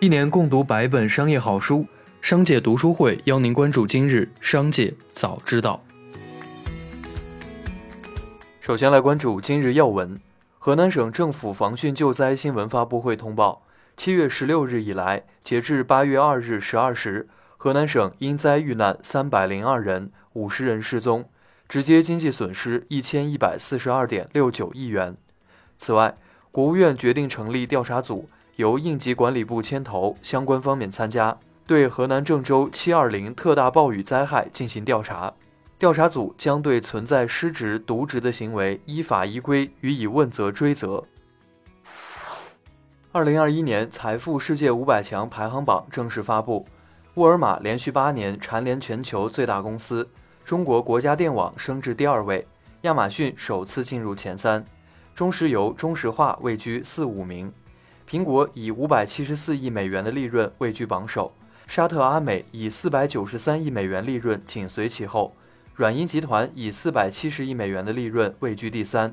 一年共读百本商业好书，商界读书会邀您关注今日商界早知道。首先来关注今日要闻。河南省政府防汛救灾新闻发布会通报，七月十六日以来，截至八月二日十二时，河南省因灾遇难三百零二人，五十人失踪，直接经济损失一千一百四十二点六九亿元。此外，国务院决定成立调查组。由应急管理部牵头，相关方面参加，对河南郑州7.20特大暴雨灾害进行调查。调查组将对存在失职、渎职的行为依法依规予以问责追责。2021年财富世界五百强排行榜正式发布，沃尔玛连续八年蝉联全球最大公司，中国国家电网升至第二位，亚马逊首次进入前三，中石油、中石化位居四五名。苹果以五百七十四亿美元的利润位居榜首，沙特阿美以四百九十三亿美元利润紧随其后，软银集团以四百七十亿美元的利润位居第三。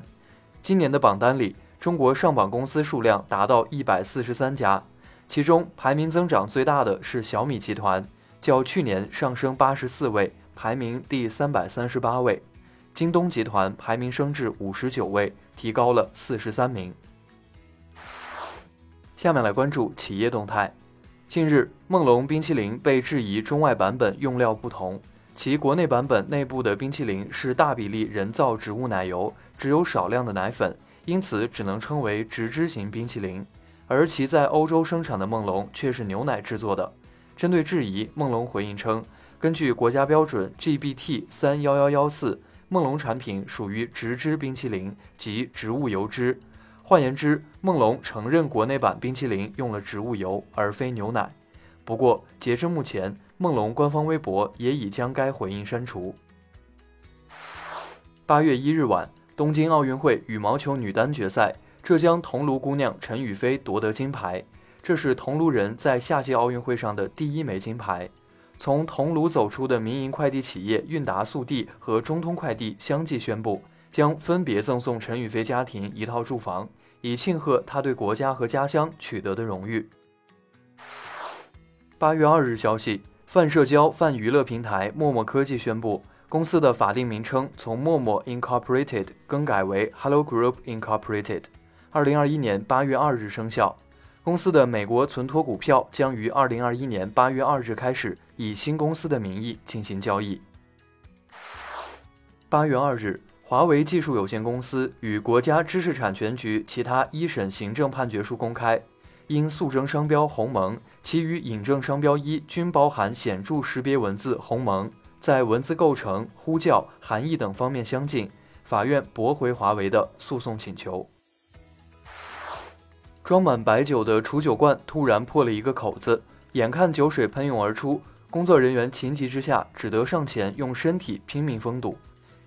今年的榜单里，中国上榜公司数量达到一百四十三家，其中排名增长最大的是小米集团，较去年上升八十四位，排名第三百三十八位。京东集团排名升至五十九位，提高了四十三名。下面来关注企业动态。近日，梦龙冰淇淋被质疑中外版本用料不同，其国内版本内部的冰淇淋是大比例人造植物奶油，只有少量的奶粉，因此只能称为植脂型冰淇淋。而其在欧洲生产的梦龙却是牛奶制作的。针对质疑，梦龙回应称，根据国家标准 GBT 三幺幺幺四，梦龙产品属于植脂冰淇淋及植物油脂。换言之，梦龙承认国内版冰淇淋用了植物油而非牛奶。不过，截至目前，梦龙官方微博也已将该回应删除。八月一日晚，东京奥运会羽毛球女单决赛，浙江桐庐姑娘陈雨菲夺得金牌，这是桐庐人在夏季奥运会上的第一枚金牌。从桐庐走出的民营快递企业韵达速递和中通快递相继宣布。将分别赠送陈雨飞家庭一套住房，以庆贺他对国家和家乡取得的荣誉。八月二日消息，泛社交泛娱乐平台陌陌科技宣布，公司的法定名称从陌陌 Incorporated 更改为 Hello Group Incorporated，二零二一年八月二日生效。公司的美国存托股票将于二零二一年八月二日开始以新公司的名义进行交易。八月二日。华为技术有限公司与国家知识产权局其他一审行政判决书公开，因诉争商标“鸿蒙”，其余引证商标一均包含显著识别文字“鸿蒙”，在文字构成、呼叫、含义等方面相近，法院驳回华为的诉讼请求。装满白酒的储酒罐突然破了一个口子，眼看酒水喷涌而出，工作人员情急之下只得上前用身体拼命封堵。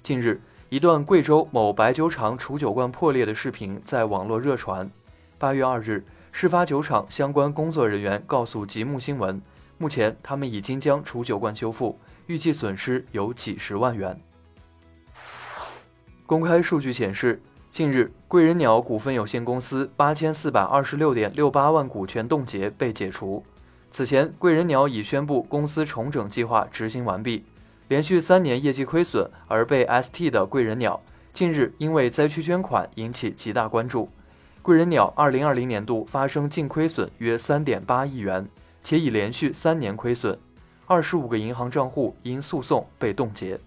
近日。一段贵州某白酒厂储酒罐破裂的视频在网络热传。八月二日，事发酒厂相关工作人员告诉极目新闻，目前他们已经将储酒罐修复，预计损失有几十万元。公开数据显示，近日贵人鸟股份有限公司八千四百二十六点六八万股权冻结被解除。此前，贵人鸟已宣布公司重整计划执行完毕。连续三年业绩亏损而被 ST 的贵人鸟，近日因为灾区捐款引起极大关注。贵人鸟2020年度发生净亏损约3.8亿元，且已连续三年亏损。二十五个银行账户因诉讼被冻结。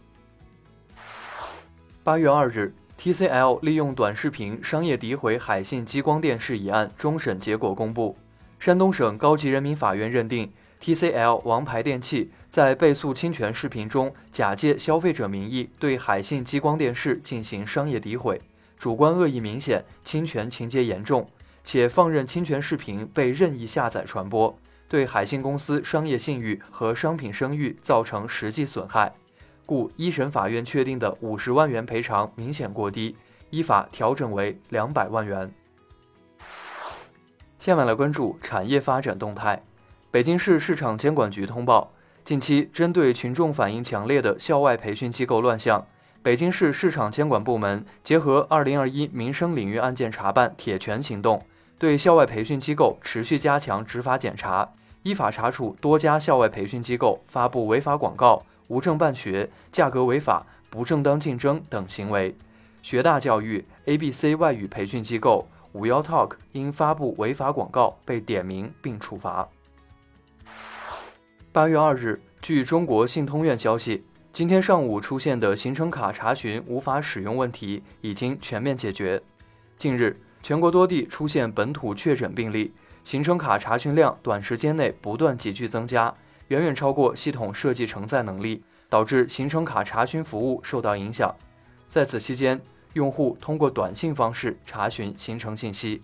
八月二日，TCL 利用短视频商业诋毁海信激光电视一案终审结果公布，山东省高级人民法院认定。TCL 王牌电器在被诉侵权视频中假借消费者名义对海信激光电视进行商业诋毁，主观恶意明显，侵权情节严重，且放任侵权视频被任意下载传播，对海信公司商业信誉和商品声誉造成实际损害，故一审法院确定的五十万元赔偿明显过低，依法调整为两百万元。下面来关注产业发展动态。北京市市场监管局通报，近期针对群众反映强烈的校外培训机构乱象，北京市市场监管部门结合2021民生领域案件查办铁拳行动，对校外培训机构持续加强执法检查，依法查处多家校外培训机构发布违法广告、无证办学、价格违法、不正当竞争等行为。学大教育、ABC 外语培训机构、五幺 Talk 因发布违法广告被点名并处罚。八月二日，据中国信通院消息，今天上午出现的行程卡查询无法使用问题已经全面解决。近日，全国多地出现本土确诊病例，行程卡查询量短时间内不断急剧增加，远远超过系统设计承载能力，导致行程卡查询服务受到影响。在此期间，用户通过短信方式查询行程信息。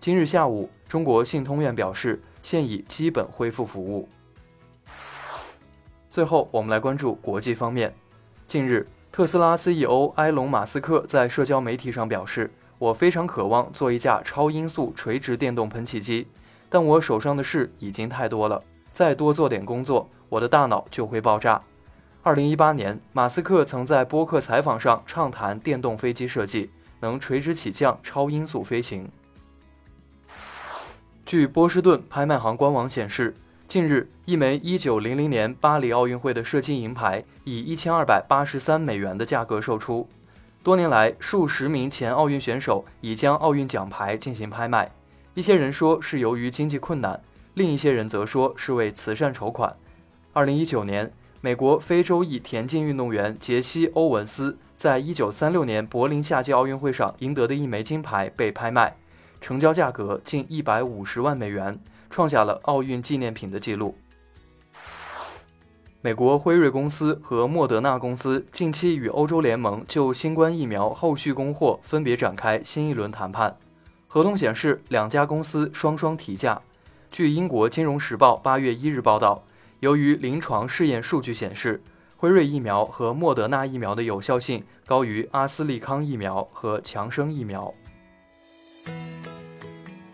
今日下午，中国信通院表示，现已基本恢复服务。最后，我们来关注国际方面。近日，特斯拉 CEO 埃隆·马斯克在社交媒体上表示：“我非常渴望做一架超音速垂直电动喷气机，但我手上的事已经太多了，再多做点工作，我的大脑就会爆炸。”2018 年，马斯克曾在播客采访上畅谈电动飞机设计，能垂直起降、超音速飞行。据波士顿拍卖行官网显示。近日，一枚1900年巴黎奥运会的射击银牌以1283美元的价格售出。多年来，数十名前奥运选手已将奥运奖牌进行拍卖。一些人说是由于经济困难，另一些人则说是为慈善筹款。2019年，美国非洲裔田径运动员杰西·欧文斯在1936年柏林夏季奥运会上赢得的一枚金牌被拍卖，成交价格近150万美元。创下了奥运纪念品的记录。美国辉瑞公司和莫德纳公司近期与欧洲联盟就新冠疫苗后续供货分别展开新一轮谈判。合同显示，两家公司双双提价。据英国《金融时报》八月一日报道，由于临床试验数据显示，辉瑞疫苗和莫德纳疫苗的有效性高于阿斯利康疫苗和强生疫苗。